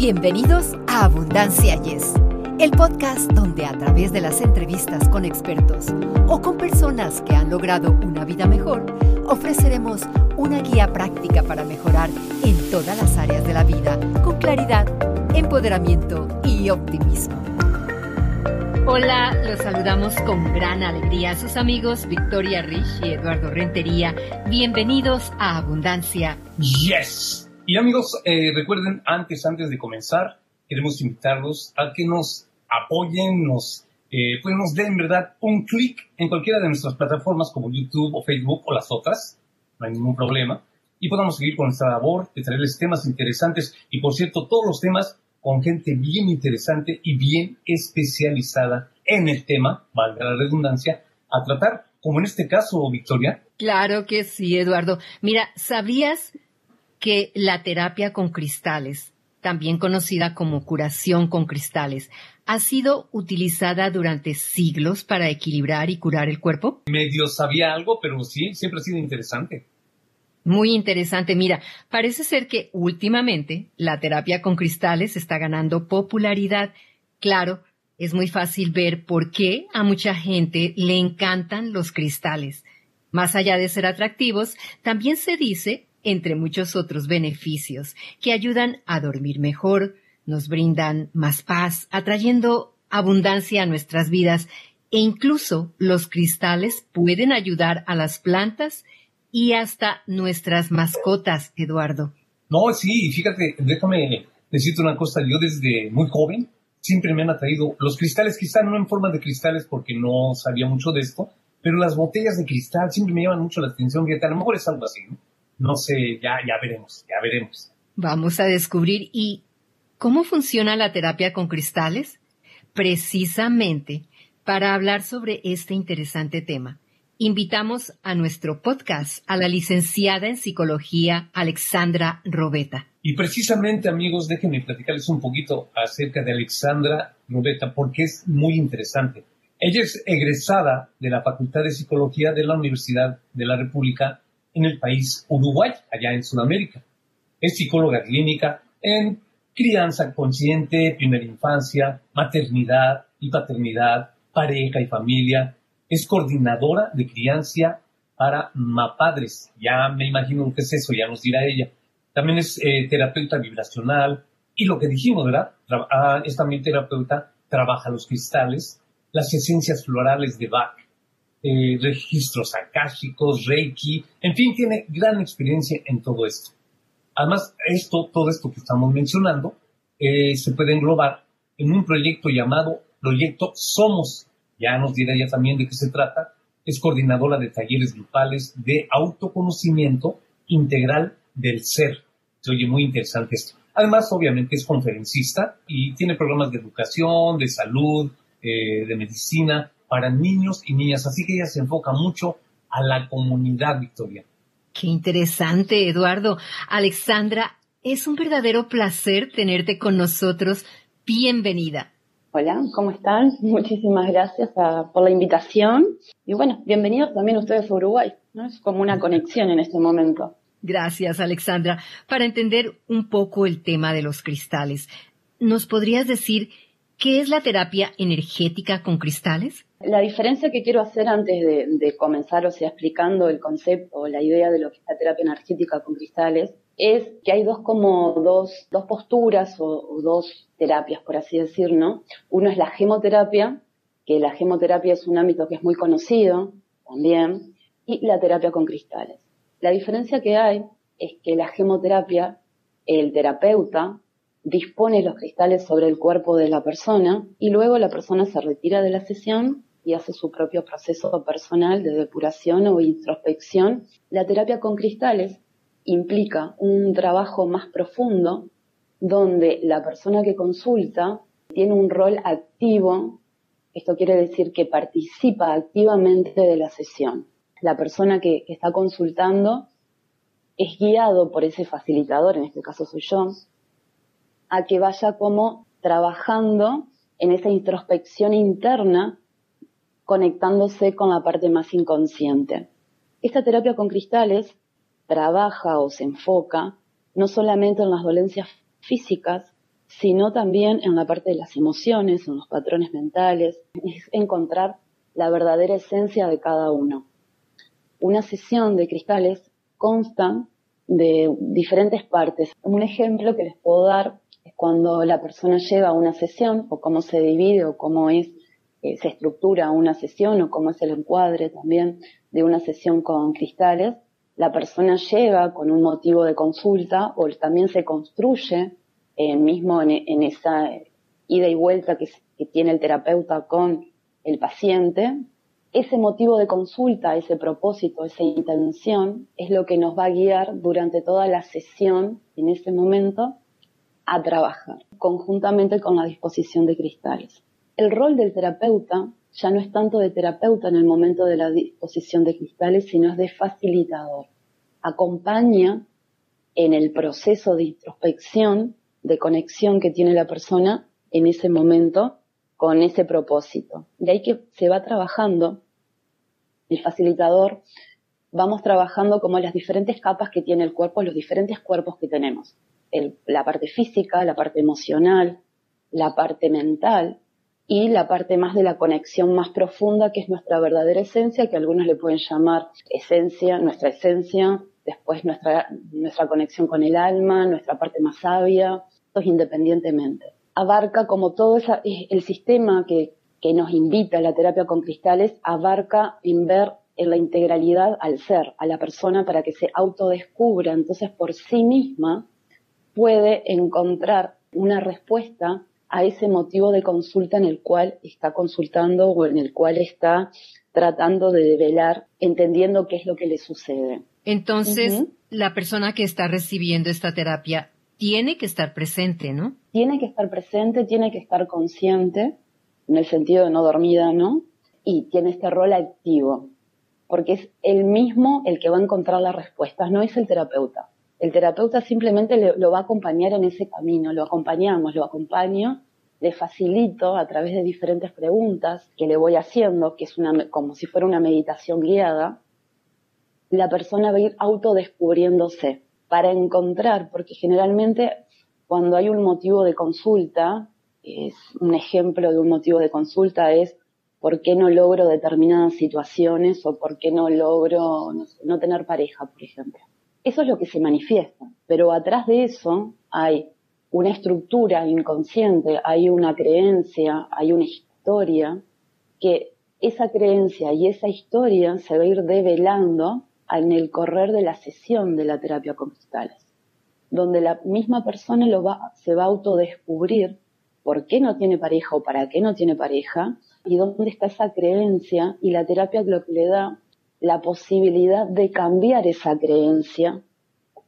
Bienvenidos a Abundancia Yes, el podcast donde a través de las entrevistas con expertos o con personas que han logrado una vida mejor, ofreceremos una guía práctica para mejorar en todas las áreas de la vida con claridad, empoderamiento y optimismo. Hola, los saludamos con gran alegría a sus amigos Victoria Rich y Eduardo Rentería. Bienvenidos a Abundancia. Yes. Y amigos, eh, recuerden, antes, antes de comenzar, queremos invitarlos a que nos apoyen, nos, eh, pues nos den, ¿verdad?, un clic en cualquiera de nuestras plataformas como YouTube o Facebook o las otras. No hay ningún problema. Y podamos seguir con nuestra labor de traerles temas interesantes. Y por cierto, todos los temas con gente bien interesante y bien especializada en el tema, valga la redundancia, a tratar, como en este caso, Victoria. Claro que sí, Eduardo. Mira, ¿sabías que la terapia con cristales, también conocida como curación con cristales, ha sido utilizada durante siglos para equilibrar y curar el cuerpo? Medio sabía algo, pero sí, siempre ha sido interesante. Muy interesante. Mira, parece ser que últimamente la terapia con cristales está ganando popularidad. Claro, es muy fácil ver por qué a mucha gente le encantan los cristales. Más allá de ser atractivos, también se dice, entre muchos otros beneficios, que ayudan a dormir mejor, nos brindan más paz, atrayendo abundancia a nuestras vidas e incluso los cristales pueden ayudar a las plantas y hasta nuestras mascotas, Eduardo. No, sí, fíjate, déjame decirte una cosa, yo desde muy joven siempre me han atraído los cristales, quizá no en forma de cristales porque no sabía mucho de esto, pero las botellas de cristal siempre me llaman mucho la atención, fíjate, a lo mejor es algo así, ¿no? No sé, ya, ya veremos, ya veremos. Vamos a descubrir y cómo funciona la terapia con cristales. Precisamente para hablar sobre este interesante tema invitamos a nuestro podcast a la licenciada en psicología Alexandra Robeta. Y precisamente, amigos, déjenme platicarles un poquito acerca de Alexandra Robeta, porque es muy interesante. Ella es egresada de la Facultad de Psicología de la Universidad de la República en el país Uruguay, allá en Sudamérica. Es psicóloga clínica en crianza consciente, primera infancia, maternidad y paternidad, pareja y familia, es coordinadora de crianza para MAPADRES. Ya me imagino que es eso, ya nos dirá ella. También es eh, terapeuta vibracional y lo que dijimos, ¿verdad? Ah, es también terapeuta, trabaja los cristales, las esencias florales de Bach, eh, registros akáshicos, Reiki, en fin, tiene gran experiencia en todo esto. Además, esto, todo esto que estamos mencionando, eh, se puede englobar en un proyecto llamado Proyecto Somos, ya nos dirá ella también de qué se trata, es coordinadora de talleres grupales de autoconocimiento integral del ser. Se oye muy interesante esto. Además, obviamente, es conferencista y tiene programas de educación, de salud, eh, de medicina para niños y niñas. Así que ella se enfoca mucho a la comunidad, Victoria. Qué interesante, Eduardo. Alexandra, es un verdadero placer tenerte con nosotros. Bienvenida. Hola, ¿cómo están? Muchísimas gracias por la invitación. Y bueno, bienvenidos también ustedes a Uruguay. ¿no? Es como una conexión en este momento. Gracias, Alexandra. Para entender un poco el tema de los cristales, ¿nos podrías decir qué es la terapia energética con cristales? La diferencia que quiero hacer antes de, comenzar, o sea, explicando el concepto o la idea de lo que es la terapia energética con cristales, es que hay dos como dos, dos posturas o, dos terapias, por así decir, ¿no? Uno es la gemoterapia, que la gemoterapia es un ámbito que es muy conocido también, y la terapia con cristales. La diferencia que hay es que la gemoterapia, el terapeuta dispone los cristales sobre el cuerpo de la persona y luego la persona se retira de la sesión y hace su propio proceso personal de depuración o introspección. La terapia con cristales implica un trabajo más profundo donde la persona que consulta tiene un rol activo, esto quiere decir que participa activamente de la sesión. La persona que, está consultando es guiado por ese facilitador, en este caso soy yo, a que vaya como trabajando en esa introspección interna, conectándose con la parte más inconsciente. Esta terapia con cristales trabaja o se enfoca no solamente en las dolencias físicas, sino también en la parte de las emociones, en los patrones mentales, es encontrar la verdadera esencia de cada uno. Una sesión de cristales consta de diferentes partes. Un ejemplo que les puedo dar cuando la persona llega a una sesión o cómo se divide o cómo es, eh, se estructura una sesión o cómo es el encuadre también de una sesión con cristales. La persona llega con un motivo de consulta o también se construye eh, mismo en, esa ida y vuelta que tiene el terapeuta con el paciente ese motivo de consulta, ese propósito, esa intención es lo que nos va a guiar durante toda la sesión, en ese momento, a trabajar, conjuntamente con la disposición de cristales. El rol del terapeuta ya no es tanto de terapeuta en el momento de la disposición de cristales, sino es de facilitador. Acompaña en el proceso de introspección, de conexión que tiene la persona en ese momento con ese propósito. De ahí que se va trabajando, el facilitador, vamos trabajando como las diferentes capas que tiene el cuerpo, los diferentes cuerpos que tenemos. La parte física, la parte emocional, la parte mental y la parte más de la conexión más profunda que es nuestra verdadera esencia, que algunos le pueden llamar esencia, nuestra esencia, después nuestra, nuestra conexión con el alma, nuestra parte más sabia, es independientemente. Abarca como todo esa, el sistema que, que nos invita a la terapia con cristales, abarca en ver en la integralidad al ser, a la persona para que se autodescubra, entonces por sí misma puede encontrar una respuesta a ese motivo de consulta en el cual está consultando o en el cual está tratando de develar, entendiendo qué es lo que le sucede. Entonces, la persona que está recibiendo esta terapia tiene que estar presente, ¿no? Tiene que estar presente, tiene que estar consciente, en el sentido de no dormida, ¿no? Y tiene este rol activo, porque es él mismo el que va a encontrar las respuestas, no es el terapeuta. El terapeuta simplemente lo va a acompañar en ese camino, lo acompañamos, lo acompaño, le facilito a través de diferentes preguntas que le voy haciendo, que es una, como si fuera una meditación guiada, la persona va a ir autodescubriéndose para encontrar, porque generalmente cuando hay un motivo de consulta, es un ejemplo de un motivo de consulta es por qué no logro determinadas situaciones o por qué no logro no, tener pareja, por ejemplo. Eso es lo que se manifiesta, pero atrás de eso hay una estructura inconsciente, hay una creencia, hay una historia, que esa creencia y esa historia se va a ir develando en el correr de la sesión de la terapia con cristales, donde la misma persona se va a autodescubrir por qué no tiene pareja o para qué no tiene pareja y dónde está esa creencia y la terapia lo que le da la posibilidad de cambiar esa creencia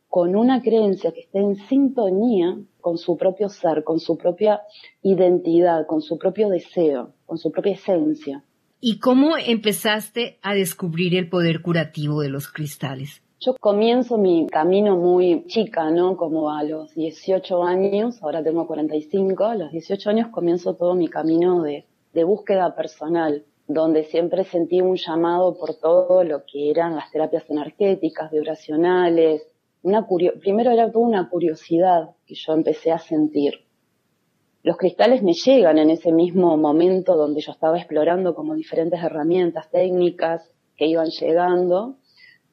con una creencia que esté en sintonía con su propio ser, con su propia identidad, con su propio deseo, con su propia esencia. ¿Y cómo empezaste a descubrir el poder curativo de los cristales? Yo comienzo mi camino muy chica, ¿no? Como a los 18 años, ahora tengo 45, a los 18 años comienzo todo mi camino de, búsqueda personal, donde siempre sentí un llamado por todo lo que eran las terapias energéticas, vibracionales. Una Primero era toda una curiosidad que yo empecé a sentir los cristales me llegan en ese mismo momento donde yo estaba explorando como diferentes herramientas técnicas que iban llegando,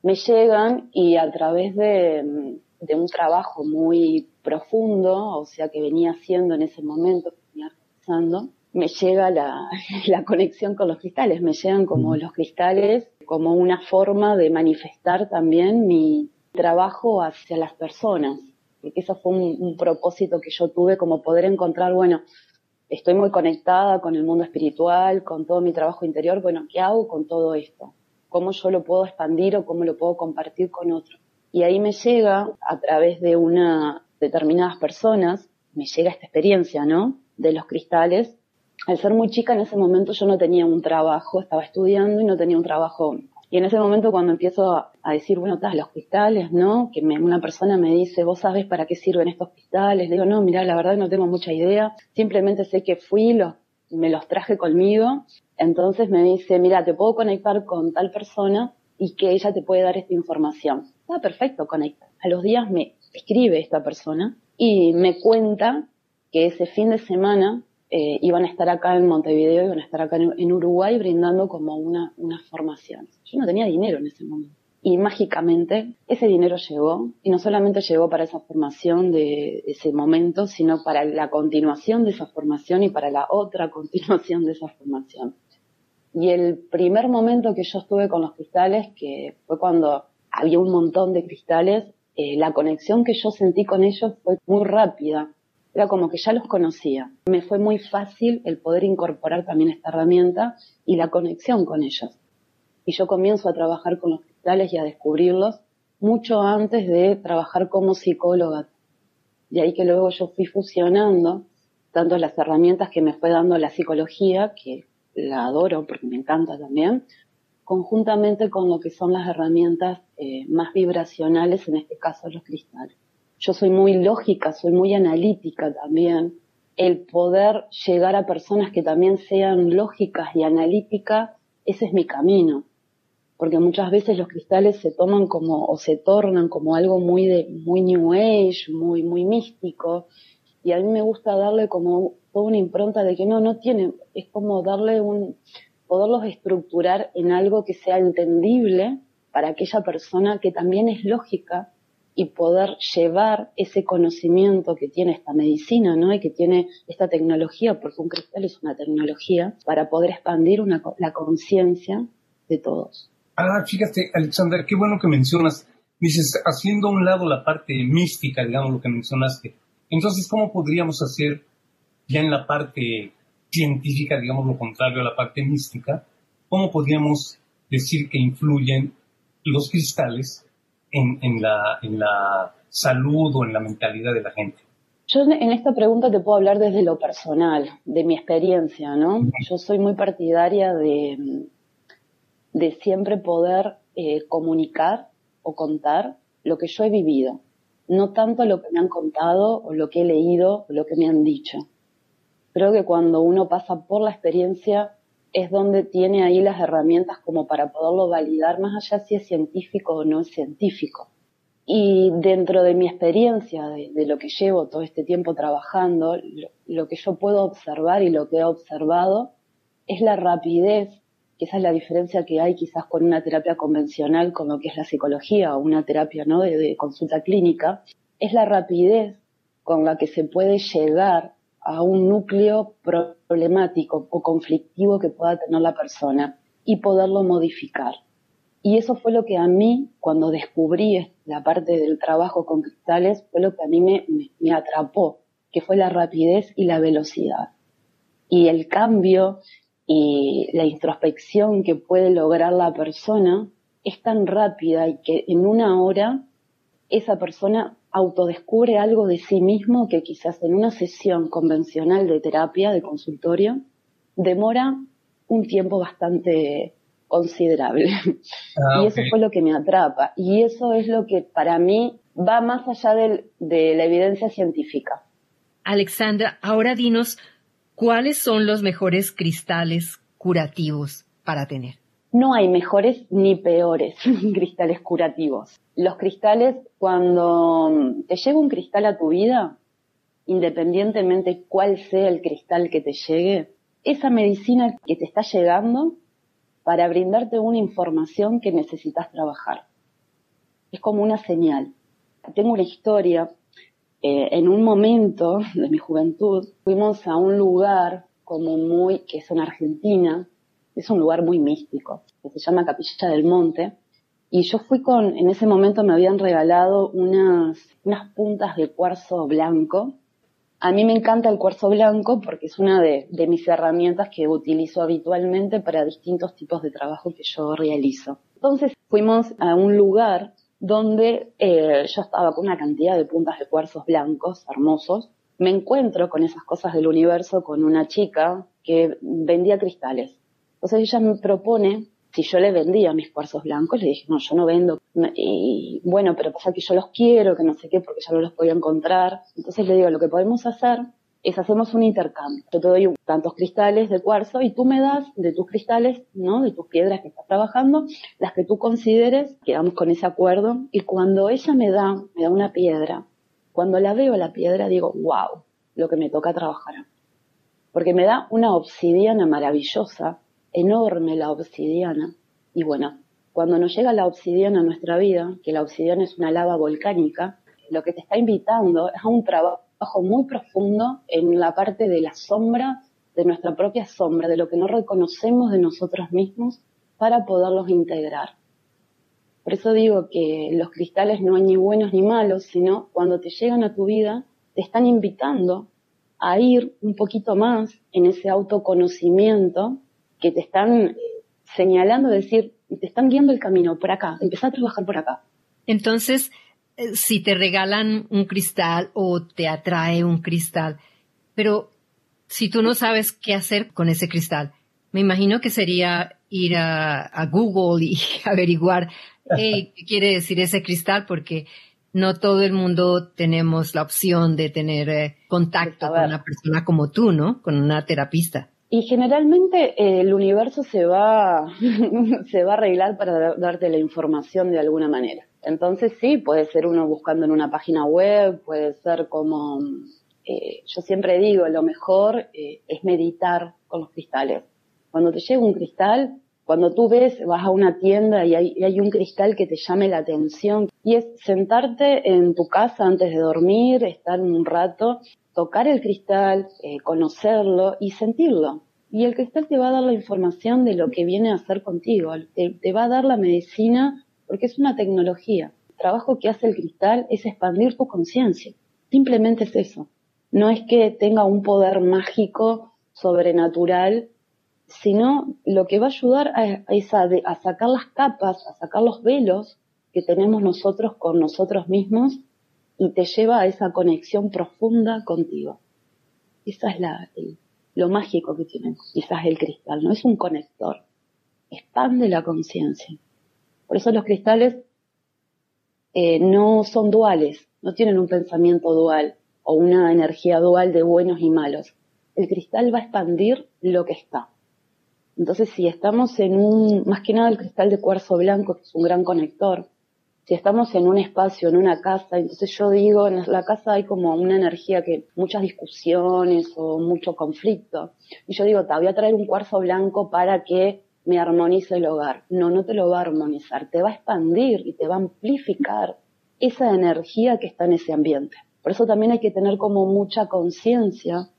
me llegan y a través de, un trabajo muy profundo, o sea que venía haciendo en ese momento, venía realizando, me llega la, la, conexión con los cristales, me llegan como los cristales como una forma de manifestar también mi trabajo hacia las personas porque eso fue un, propósito que yo tuve como poder encontrar, bueno, estoy muy conectada con el mundo espiritual, con todo mi trabajo interior, bueno, ¿qué hago con todo esto? ¿Cómo yo lo puedo expandir o cómo lo puedo compartir con otros? Y ahí me llega, a través de una determinadas personas, me llega esta experiencia, ¿no? De los cristales. Al ser muy chica en ese momento yo no tenía un trabajo, estaba estudiando y no tenía un trabajo y en ese momento cuando empiezo a, decir, bueno, estás los cristales, ¿no? Que una persona me dice, ¿vos sabes para qué sirven estos cristales? digo, no, mira, la verdad no tengo mucha idea. Simplemente sé que fui, los, me los traje conmigo. Entonces me dice, mira, te puedo conectar con tal persona y que ella te puede dar esta información. Está perfecto, conecta. A los días me escribe esta persona y me cuenta que ese fin de semana eh, iban a estar acá en Montevideo, iban a estar acá en, Uruguay brindando como una, una formación. Yo no tenía dinero en ese momento. Y mágicamente ese dinero llegó, y no solamente llegó para esa formación de ese momento, sino para la continuación de esa formación y para la otra continuación de esa formación. Y el primer momento que yo estuve con los cristales, que fue cuando había un montón de cristales, eh, la conexión que yo sentí con ellos fue muy rápida. Era como que ya los conocía. Me fue muy fácil el poder incorporar también esta herramienta y la conexión con ellos. Y yo comienzo a trabajar con los cristales y a descubrirlos mucho antes de trabajar como psicóloga. De ahí que luego yo fui fusionando tanto las herramientas que me fue dando la psicología, que la adoro porque me encanta también, conjuntamente con lo que son las herramientas eh, más vibracionales, en este caso los cristales. Yo soy muy lógica, soy muy analítica también. El poder llegar a personas que también sean lógicas y analíticas, ese es mi camino. Porque muchas veces los cristales se toman como, o se tornan como algo muy de, muy new age, muy, muy místico. Y a mí me gusta darle como toda una impronta de que no, no tiene, es como darle un, poderlos estructurar en algo que sea entendible para aquella persona que también es lógica y poder llevar ese conocimiento que tiene esta medicina, ¿no? Y que tiene esta tecnología, porque un cristal es una tecnología, para poder expandir una, la conciencia de todos. Ah, fíjate, Alexander, qué bueno que mencionas. Dices, haciendo a un lado la parte mística, digamos, lo que mencionaste. Entonces, ¿cómo podríamos hacer ya en la parte científica, digamos lo contrario a la parte mística, ¿cómo podríamos decir que influyen los cristales en, en, la, en la salud o en la mentalidad de la gente? Yo en esta pregunta te puedo hablar desde lo personal, de mi experiencia, ¿no? Yo soy muy partidaria de, de siempre poder eh, comunicar o contar lo que yo he vivido, no tanto lo que me han contado o lo que he leído o lo que me han dicho. Creo que cuando uno pasa por la experiencia es donde tiene ahí las herramientas como para poderlo validar más allá si es científico o no es científico. Y dentro de mi experiencia, de, lo que llevo todo este tiempo trabajando, lo, que yo puedo observar y lo que he observado es la rapidez, que esa es la diferencia que hay quizás con una terapia convencional, con lo que es la psicología o una terapia ¿no? de consulta clínica, es la rapidez con la que se puede llegar a un núcleo problemático o conflictivo que pueda tener la persona y poderlo modificar. Y eso fue lo que a mí, cuando descubrí la parte del trabajo con cristales, fue lo que a mí me, me atrapó, que fue la rapidez y la velocidad. Y el cambio y la introspección que puede lograr la persona es tan rápida y que en una hora esa persona autodescubre algo de sí mismo que quizás en una sesión convencional de terapia, de consultorio, demora un tiempo bastante considerable. Ah, y eso fue lo que me atrapa. Y eso es lo que para mí va más allá de la evidencia científica. Alexandra, ahora dinos, ¿cuáles son los mejores cristales curativos para tener? No hay mejores ni peores cristales curativos. Los cristales, cuando te llega un cristal a tu vida, independientemente cuál sea el cristal que te llegue, esa medicina que te está llegando para brindarte una información que necesitas trabajar. Es como una señal. Tengo una historia. Eh, en un momento de mi juventud fuimos a un lugar como muy, que es en Argentina, es un lugar muy místico, que se llama Capilla del Monte. Y yo fui con, en ese momento me habían regalado unas, unas puntas de cuarzo blanco. A mí me encanta el cuarzo blanco porque es una de, de mis herramientas que utilizo habitualmente para distintos tipos de trabajo que yo realizo. Entonces fuimos a un lugar donde eh, yo estaba con una cantidad de puntas de cuarzos blancos hermosos. Me encuentro con esas cosas del universo con una chica que vendía cristales. Entonces ella me propone si yo le vendía mis cuarzos blancos, le dije, no, yo no vendo. Y bueno, pero pasa que yo los quiero, que no sé qué, porque ya no los podía encontrar. Entonces le digo, lo que podemos hacer es hacemos un intercambio. Yo te doy tantos cristales de cuarzo y tú me das de tus cristales, ¿no? De tus piedras que estás trabajando, las que tú consideres, quedamos con ese acuerdo. Y cuando ella me da, me da una piedra, cuando la veo la piedra digo, wow, lo que me toca trabajar. Porque me da una obsidiana maravillosa, enorme la obsidiana. Y bueno, cuando nos llega la obsidiana a nuestra vida, que la obsidiana es una lava volcánica, lo que te está invitando es a un trabajo muy profundo en la parte de la sombra, de nuestra propia sombra, de lo que no reconocemos de nosotros mismos para poderlos integrar. Por eso digo que los cristales no hay ni buenos ni malos, sino cuando te llegan a tu vida, te están invitando a ir un poquito más en ese autoconocimiento que te están señalando, decir, te están guiando el camino por acá, empezá a trabajar por acá. Entonces, eh, si te regalan un cristal o te atrae un cristal, pero si tú no sabes qué hacer con ese cristal, me imagino que sería ir a, Google y averiguar qué quiere decir ese cristal, porque no todo el mundo tenemos la opción de tener eh, contacto con una persona como tú, ¿no? Con una terapista. Y generalmente eh, el universo se va, se va a arreglar para darte la información de alguna manera. Entonces sí, puede ser uno buscando en una página web, puede ser como, eh, yo siempre digo, lo mejor es meditar con los cristales. Cuando te llega un cristal, cuando tú ves, vas a una tienda y hay, un cristal que te llame la atención y es sentarte en tu casa antes de dormir, estar un rato, tocar el cristal, eh, conocerlo y sentirlo. Y el cristal te va a dar la información de lo que viene a hacer contigo, te, va a dar la medicina porque es una tecnología. El trabajo que hace el cristal es expandir tu conciencia. Simplemente es eso. No es que tenga un poder mágico, sobrenatural, sino lo que va a ayudar a, a, sacar las capas, a sacar los velos que tenemos nosotros con nosotros mismos y te lleva a esa conexión profunda contigo. Esa es la, lo mágico que tiene quizás el cristal, no es un conector, expande la conciencia. Por eso los cristales eh, no son duales, no tienen un pensamiento dual o una energía dual de buenos y malos. El cristal va a expandir lo que está. Entonces, si estamos en un, más que nada el cristal de cuarzo blanco, que es un gran conector, si estamos en un espacio, en una casa, entonces yo digo, en la casa hay como una energía que, muchas discusiones o mucho conflicto. Y yo digo, te voy a traer un cuarzo blanco para que me armonice el hogar. No, no te lo va a armonizar, te va a expandir y te va a amplificar esa energía que está en ese ambiente. Por eso también hay que tener como mucha conciencia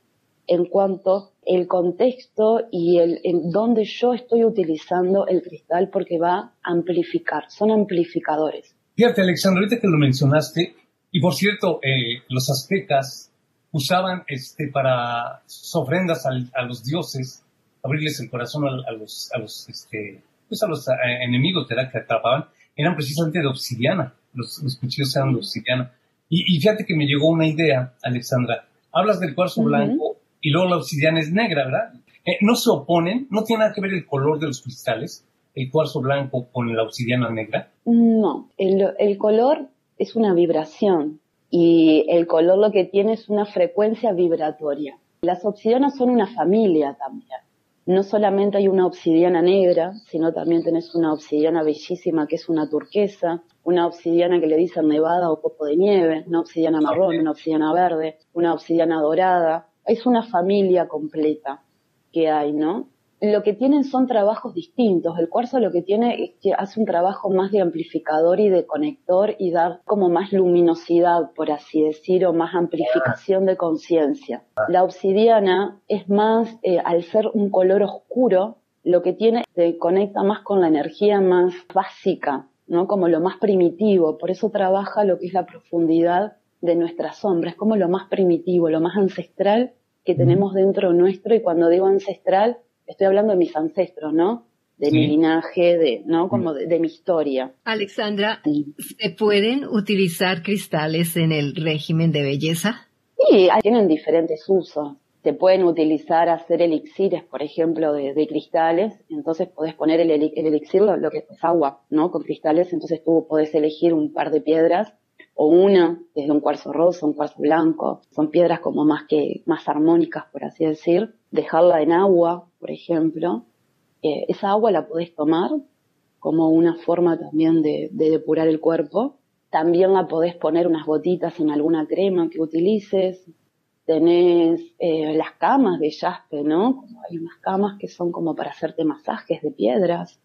en cuanto el contexto y el en donde yo estoy utilizando el cristal porque va a amplificar, son amplificadores. Fíjate, Alexandra, ahorita que lo mencionaste, y por cierto, eh, los aztecas usaban este para sus ofrendas a los dioses, abrirles el corazón a, los, a los, este, pues a los eh, enemigos que atrapaban, eran precisamente de obsidiana, los, cuchillos eran de obsidiana. Y, fíjate que me llegó una idea, Alexandra. Hablas del cuarzo blanco y luego la obsidiana es negra, ¿verdad? Eh, no se oponen, no tiene nada que ver el color de los cristales, el cuarzo blanco con la obsidiana negra. No, el, color es una vibración y el color lo que tiene es una frecuencia vibratoria. Las obsidianas son una familia también. No solamente hay una obsidiana negra, sino también tenés una obsidiana bellísima que es una turquesa, una obsidiana que le dicen nevada o copo de nieve, una obsidiana marrón, una obsidiana verde, una obsidiana dorada, es una familia completa que hay, ¿no? Lo que tienen son trabajos distintos. El cuarzo lo que tiene es que hace un trabajo más de amplificador y de conector y dar como más luminosidad, por así decir, o más amplificación de conciencia. La obsidiana es más, eh, al ser un color oscuro, lo que tiene se conecta más con la energía más básica, ¿no? Como lo más primitivo. Por eso trabaja lo que es la profundidad de nuestra sombra, es como lo más primitivo, lo más ancestral que tenemos dentro nuestro y cuando digo ancestral estoy hablando de mis ancestros, ¿no? De mi linaje, de, ¿no? Como de, mi historia. Alexandra, ¿se pueden utilizar cristales en el régimen de belleza? Sí, tienen diferentes usos. Se pueden utilizar hacer elixires, por ejemplo, de, cristales. Entonces podés poner el, el elixir, lo, lo, que es agua, ¿no? Con cristales. Entonces tú podés elegir un par de piedras o una desde un cuarzo rosa, un cuarzo blanco, son piedras como más que más armónicas por así decir, dejarla en agua, por ejemplo, eh, esa agua la podés tomar como una forma también de, depurar el cuerpo. También la podés poner unas gotitas en alguna crema que utilices. tenés eh, las camas de jaspe, ¿no? Hay unas camas que son como para hacerte masajes de piedras.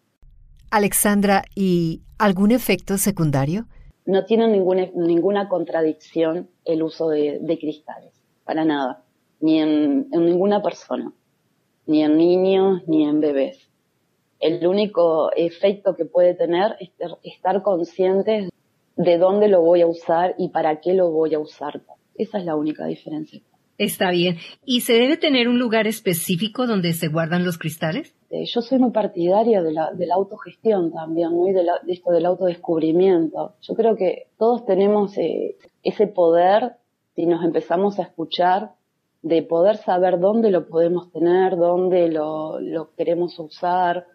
Alexandra, ¿y algún efecto secundario? No tiene ninguna, ninguna contradicción el uso de, cristales, para nada, ni en, ninguna persona, ni en niños, ni en bebés. El único efecto que puede tener es estar conscientes de dónde lo voy a usar y para qué lo voy a usar. Esa es la única diferencia. Está bien. ¿Y se debe tener un lugar específico donde se guardan los cristales? Eh, yo soy muy partidaria de la, de la autogestión también, muy de, esto del autodescubrimiento. Yo creo que todos tenemos eh, ese poder, si nos empezamos a escuchar, de poder saber dónde lo podemos tener, dónde lo, lo queremos usar,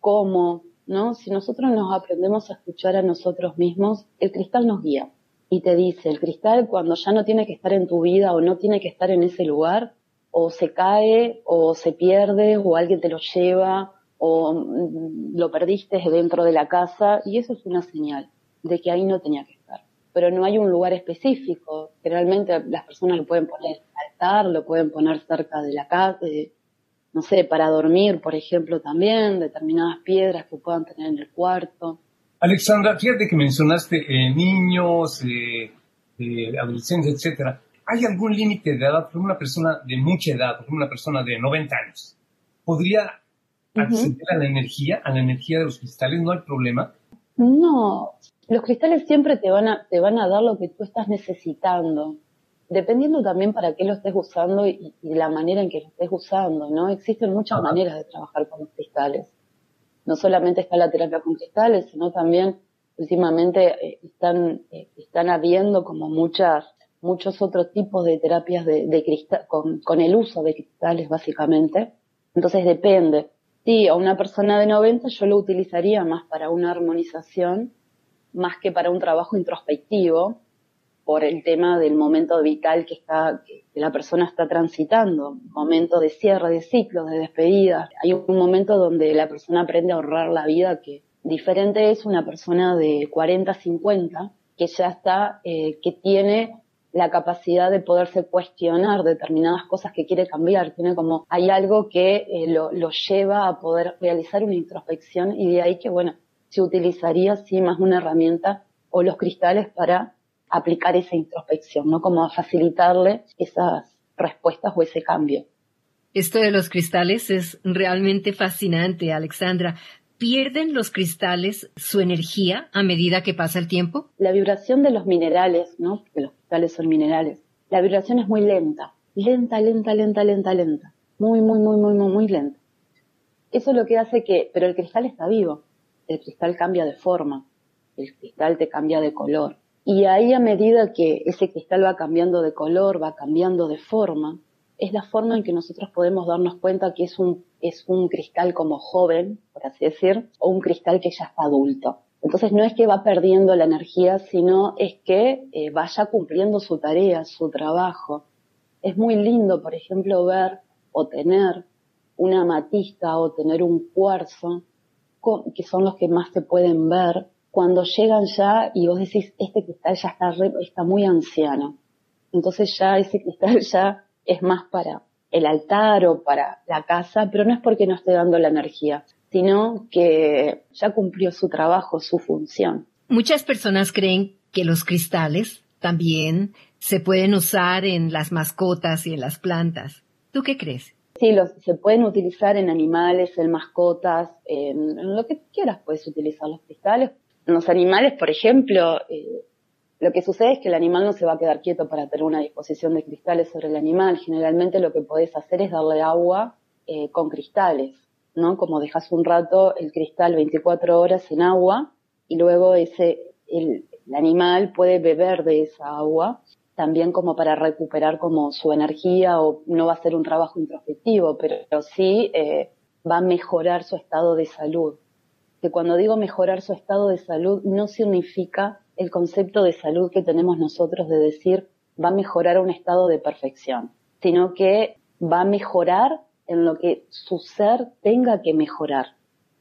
cómo, ¿no? Si nosotros nos aprendemos a escuchar a nosotros mismos, el cristal nos guía y te dice, el cristal cuando ya no tiene que estar en tu vida o no tiene que estar en ese lugar, o se cae, o se pierde, o alguien te lo lleva, o mm, lo perdiste dentro de la casa, y eso es una señal de que ahí no tenía que estar. Pero no hay un lugar específico. Generalmente las personas lo pueden poner al altar, lo pueden poner cerca de la casa, no sé, para dormir, por ejemplo, también, determinadas piedras que puedan tener en el cuarto. Alexandra, fíjate que mencionaste eh, niños, eh, eh, adolescentes, etcétera. ¿Hay algún límite de edad por una persona de mucha edad, por una persona de 90 años? ¿Podría acceder a la energía, a la energía de los cristales? ¿No hay problema? No, los cristales siempre te van a, te van a dar lo que tú estás necesitando, dependiendo también para qué lo estés usando y, la manera en que lo estés usando, ¿no? Existen muchas maneras de trabajar con los cristales no solamente está la terapia con cristales, sino también últimamente eh, están, eh, están habiendo como muchas, muchos otros tipos de terapias de, cristal, con, con el uso de cristales básicamente. Entonces depende. Sí, a una persona de 90 yo lo utilizaría más para una armonización, más que para un trabajo introspectivo, por el tema del momento vital que está, que la persona está transitando, momento de cierre de ciclos, de despedida. Hay un momento donde la persona aprende a ahorrar la vida que diferente es una persona de 40, 50 que ya está, eh, que tiene la capacidad de poderse cuestionar determinadas cosas que quiere cambiar. Tiene como, hay algo que eh, lo, lo lleva a poder realizar una introspección y de ahí que, bueno, se utilizaría sí más una herramienta o los cristales para aplicar esa introspección, ¿no? Como a facilitarle esas respuestas o ese cambio. Esto de los cristales es realmente fascinante, Alexandra. ¿Pierden los cristales su energía a medida que pasa el tiempo? La vibración de los minerales, ¿no? Porque los cristales son minerales. La vibración es muy lenta. Lenta, lenta, lenta, lenta, lenta. Muy, muy, muy, muy, muy, muy lenta. Eso es lo que hace que, pero el cristal está vivo. El cristal cambia de forma. El cristal te cambia de color. Y ahí a medida que ese cristal va cambiando de color, va cambiando de forma, es la forma en que nosotros podemos darnos cuenta que es un, es un cristal como joven, por así decir, o un cristal que ya está adulto. Entonces no es que va perdiendo la energía, sino es que eh, vaya cumpliendo su tarea, su trabajo. Es muy lindo, por ejemplo, ver o tener una amatista o tener un cuarzo, que son los que más se pueden ver, cuando llegan ya y vos decís, este cristal ya está, está muy anciano. Entonces ya ese cristal ya es más para el altar o para la casa, pero no es porque no esté dando la energía, sino que ya cumplió su trabajo, su función. Muchas personas creen que los cristales también se pueden usar en las mascotas y en las plantas. ¿Tú qué crees? Sí, los, se pueden utilizar en animales, en mascotas, en, en lo que quieras puedes utilizar los cristales los animales, por ejemplo, eh, lo que sucede es que el animal no se va a quedar quieto para tener una disposición de cristales sobre el animal. Generalmente lo que podés hacer es darle agua eh, con cristales, ¿no? Como dejas un rato el cristal 24 horas en agua y luego ese, el, animal puede beber de esa agua también como para recuperar como su energía o no va a ser un trabajo introspectivo, pero, sí eh, va a mejorar su estado de salud que cuando digo mejorar su estado de salud no significa el concepto de salud que tenemos nosotros de decir va a mejorar un estado de perfección, sino que va a mejorar en lo que su ser tenga que mejorar.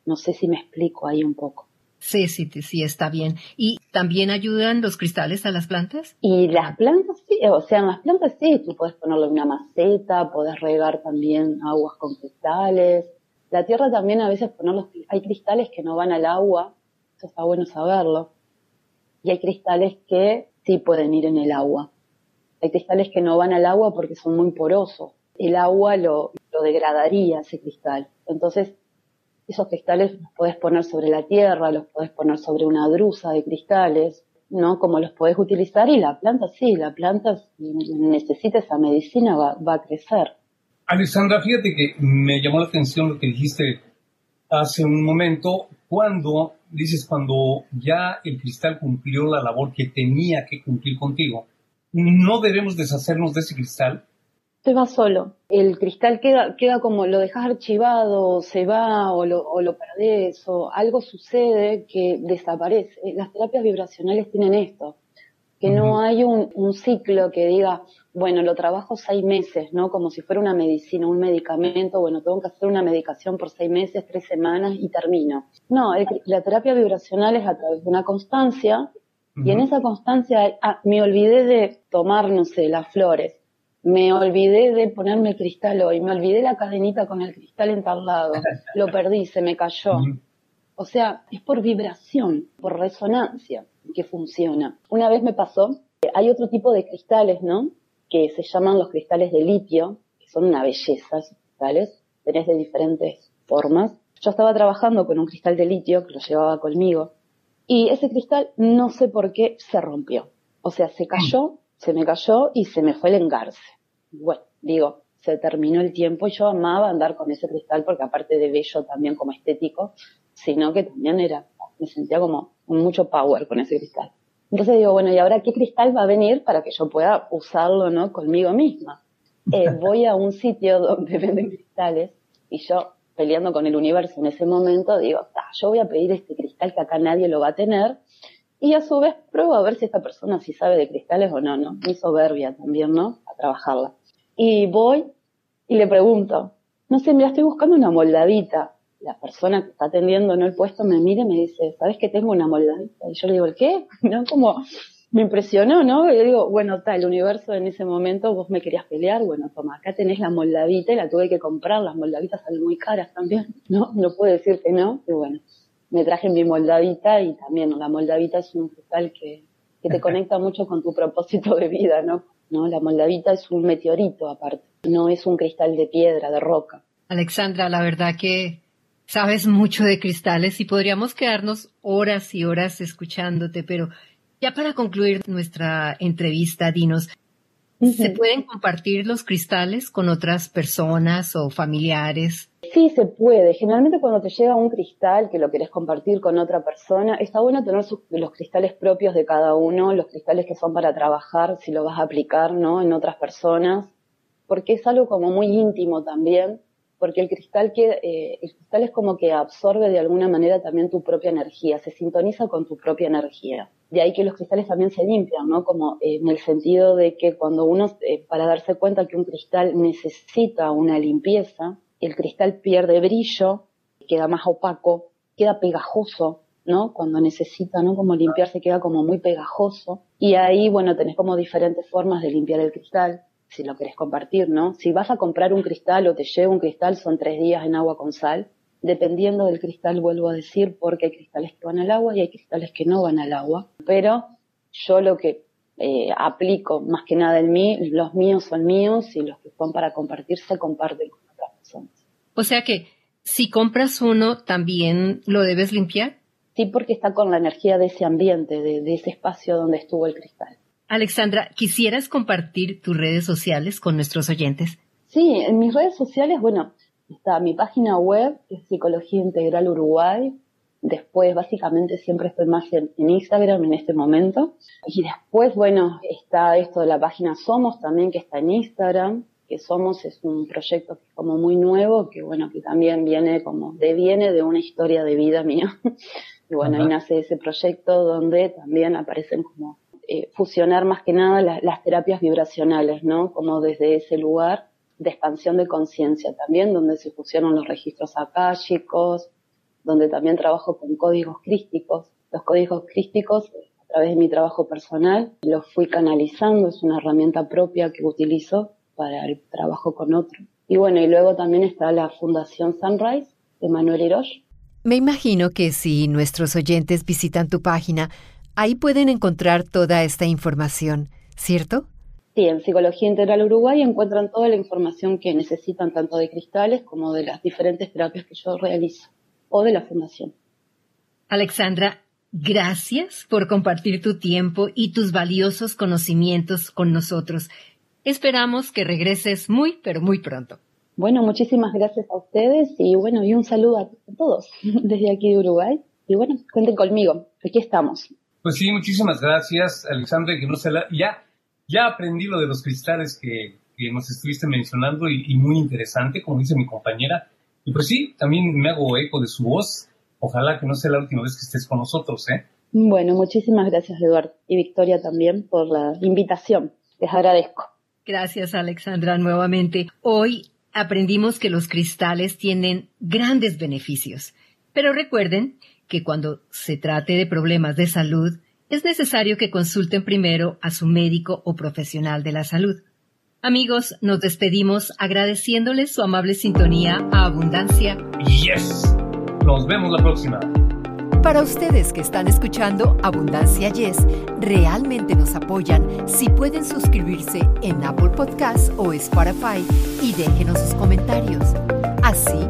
No sé si me explico ahí un poco. Sí, sí, sí, está bien. Y ¿También ayudan los cristales a las plantas? Y las plantas sí, o sea, en las plantas sí, tú puedes ponerle una maceta, puedes regar también aguas con cristales. La tierra también a veces ponerlos, hay cristales que no van al agua, eso está bueno saberlo. Y hay cristales que sí pueden ir en el agua. Hay cristales que no van al agua porque son muy porosos. El agua lo, lo degradaría ese cristal. Entonces, esos cristales los puedes poner sobre la tierra, los puedes poner sobre una drusa de cristales, ¿no? Como los puedes utilizar y la planta sí, la planta si necesita esa medicina va, va a crecer. Alexandra, fíjate que me llamó la atención lo que dijiste hace un momento, cuando dices cuando ya el cristal cumplió la labor que tenía que cumplir contigo, no debemos deshacernos de ese cristal se va solo. El cristal queda, queda como lo dejas archivado, se va o lo, o lo perdés o algo sucede que desaparece. Las terapias vibracionales tienen esto, que no hay un, un, ciclo que diga, bueno, lo trabajo seis meses, ¿no? Como si fuera una medicina, un medicamento, bueno, tengo que hacer una medicación por seis meses, tres semanas y termino. No, la terapia vibracional es a través de una constancia y en esa constancia, ah, me olvidé de tomar, no sé, las flores me olvidé de ponerme cristal hoy, me olvidé la cadenita con el cristal entablado, lo perdí, se me cayó. O sea, es por vibración, por resonancia que funciona. Una vez me pasó, hay otro tipo de cristales, ¿no? Que se llaman los cristales de litio, que son una belleza, esos cristales, tenés de diferentes formas. Yo estaba trabajando con un cristal de litio que lo llevaba conmigo y ese cristal no sé por qué se rompió. O sea, se cayó se me cayó y se me fue el engarce. Bueno, digo, se terminó el tiempo y yo amaba andar con ese cristal porque aparte de bello también como estético, sino que también era, me sentía como mucho power con ese cristal. Entonces digo, bueno, ¿y ahora qué cristal va a venir para que yo pueda usarlo, no, conmigo misma? Eh, voy a un sitio donde venden cristales y yo peleando con el universo en ese momento digo, yo voy a pedir este cristal que acá nadie lo va a tener y a su vez pruebo a ver si esta persona sí sabe de cristales o no, ¿no? Mi soberbia también, ¿no? A trabajarla. Y voy y le pregunto, no sé, mira, estoy buscando una moldavita. La persona que está atendiendo ¿no? el puesto me mira y me dice, ¿sabes que tengo una moldavita? Y yo le digo, ¿el qué? ¿No? Como, me impresionó, ¿no? Y yo digo, bueno, tal, el universo en ese momento vos me querías pelear, bueno, toma, acá tenés la moldavita y la tuve que comprar, las moldavitas salen muy caras también, ¿no? No puedo decir que no, y bueno, me traje mi moldavita y también la moldavita es un cristal que, que te conecta mucho con tu propósito de vida, ¿no? ¿no? La moldavita es un meteorito aparte, no es un cristal de piedra, de roca. Alexandra, la verdad que sabes mucho de cristales y podríamos quedarnos horas y horas escuchándote, pero ya para concluir nuestra entrevista, dinos, ¿Se pueden compartir los cristales con otras personas o familiares? Sí, se puede. Generalmente cuando te llega un cristal que lo querés compartir con otra persona, está bueno tener los cristales propios de cada uno, los cristales que son para trabajar, si lo vas a aplicar, ¿no? En otras personas, porque es algo como muy íntimo también porque el cristal, eh, el cristal es como que absorbe de alguna manera también tu propia energía, se sintoniza con tu propia energía. De ahí que los cristales también se limpian, ¿no? Como eh, en el sentido de que cuando uno, eh, para darse cuenta que un cristal necesita una limpieza, el cristal pierde brillo, queda más opaco, queda pegajoso, ¿no? Cuando necesita, ¿no? Como limpiarse queda como muy pegajoso. Y ahí, bueno, tenés como diferentes formas de limpiar el cristal si lo querés compartir, ¿no? Si vas a comprar un cristal o te lleva un cristal, son tres días en agua con sal. Dependiendo del cristal, vuelvo a decir, porque hay cristales que van al agua y hay cristales que no van al agua. Pero yo lo que eh, aplico más que nada en mí, los míos son míos y los que son para compartir se comparten con otras personas. O sea que si compras uno, también lo debes limpiar. Sí, porque está con la energía de ese ambiente, de ese espacio donde estuvo el cristal. Alexandra, ¿quisieras compartir tus redes sociales con nuestros oyentes? Sí, en mis redes sociales, bueno, está mi página web, que es Psicología Integral Uruguay. Después, básicamente, siempre estoy más en, Instagram en este momento. Y después, bueno, está esto de la página Somos también, que está en Instagram. Que Somos es un proyecto que es como muy nuevo, que bueno, que también viene como, deviene de una historia de vida mía. y bueno, ahí nace ese proyecto donde también aparecen como eh, fusionar más que nada las terapias vibracionales, ¿no? Como desde ese lugar de expansión de conciencia también, donde se fusionan los registros akáshicos, donde también trabajo con códigos crísticos. Los códigos crísticos, a través de mi trabajo personal, lo fui canalizando, es una herramienta propia que utilizo para el trabajo con otro. Y bueno, y luego también está la Fundación Sunrise de Manuel Hirosh. Me imagino que si nuestros oyentes visitan tu página, ahí pueden encontrar toda esta información, ¿cierto? Sí, en Psicología Integral Uruguay encuentran toda la información que necesitan tanto de cristales como de las diferentes terapias que yo realizo o de la fundación. Alexandra, gracias por compartir tu tiempo y tus valiosos conocimientos con nosotros. Esperamos que regreses muy, pero muy pronto. Bueno, muchísimas gracias a ustedes y bueno, y un saludo a todos desde aquí de Uruguay. Y bueno, cuenten conmigo, aquí estamos. Pues sí, muchísimas gracias, Alexandra, que no se la... Ya, ya aprendí lo de los cristales que, nos estuviste mencionando y, y, muy interesante, como dice mi compañera. Y pues sí, también me hago eco de su voz. Ojalá que no sea la última vez que estés con nosotros, ¿eh? Bueno, muchísimas gracias, Eduardo. Y Victoria también por la invitación. Les agradezco. Gracias, Alexandra, nuevamente. Hoy aprendimos que los cristales tienen grandes beneficios. Pero recuerden que cuando se trate de problemas de salud, es necesario que consulten primero a su médico o profesional de la salud. Amigos, nos despedimos agradeciéndoles su amable sintonía a Abundancia. Yes. Nos vemos la próxima. Para ustedes que están escuchando Abundancia Yes, realmente nos apoyan si pueden suscribirse en Apple Podcasts o Spotify y déjenos sus comentarios. Así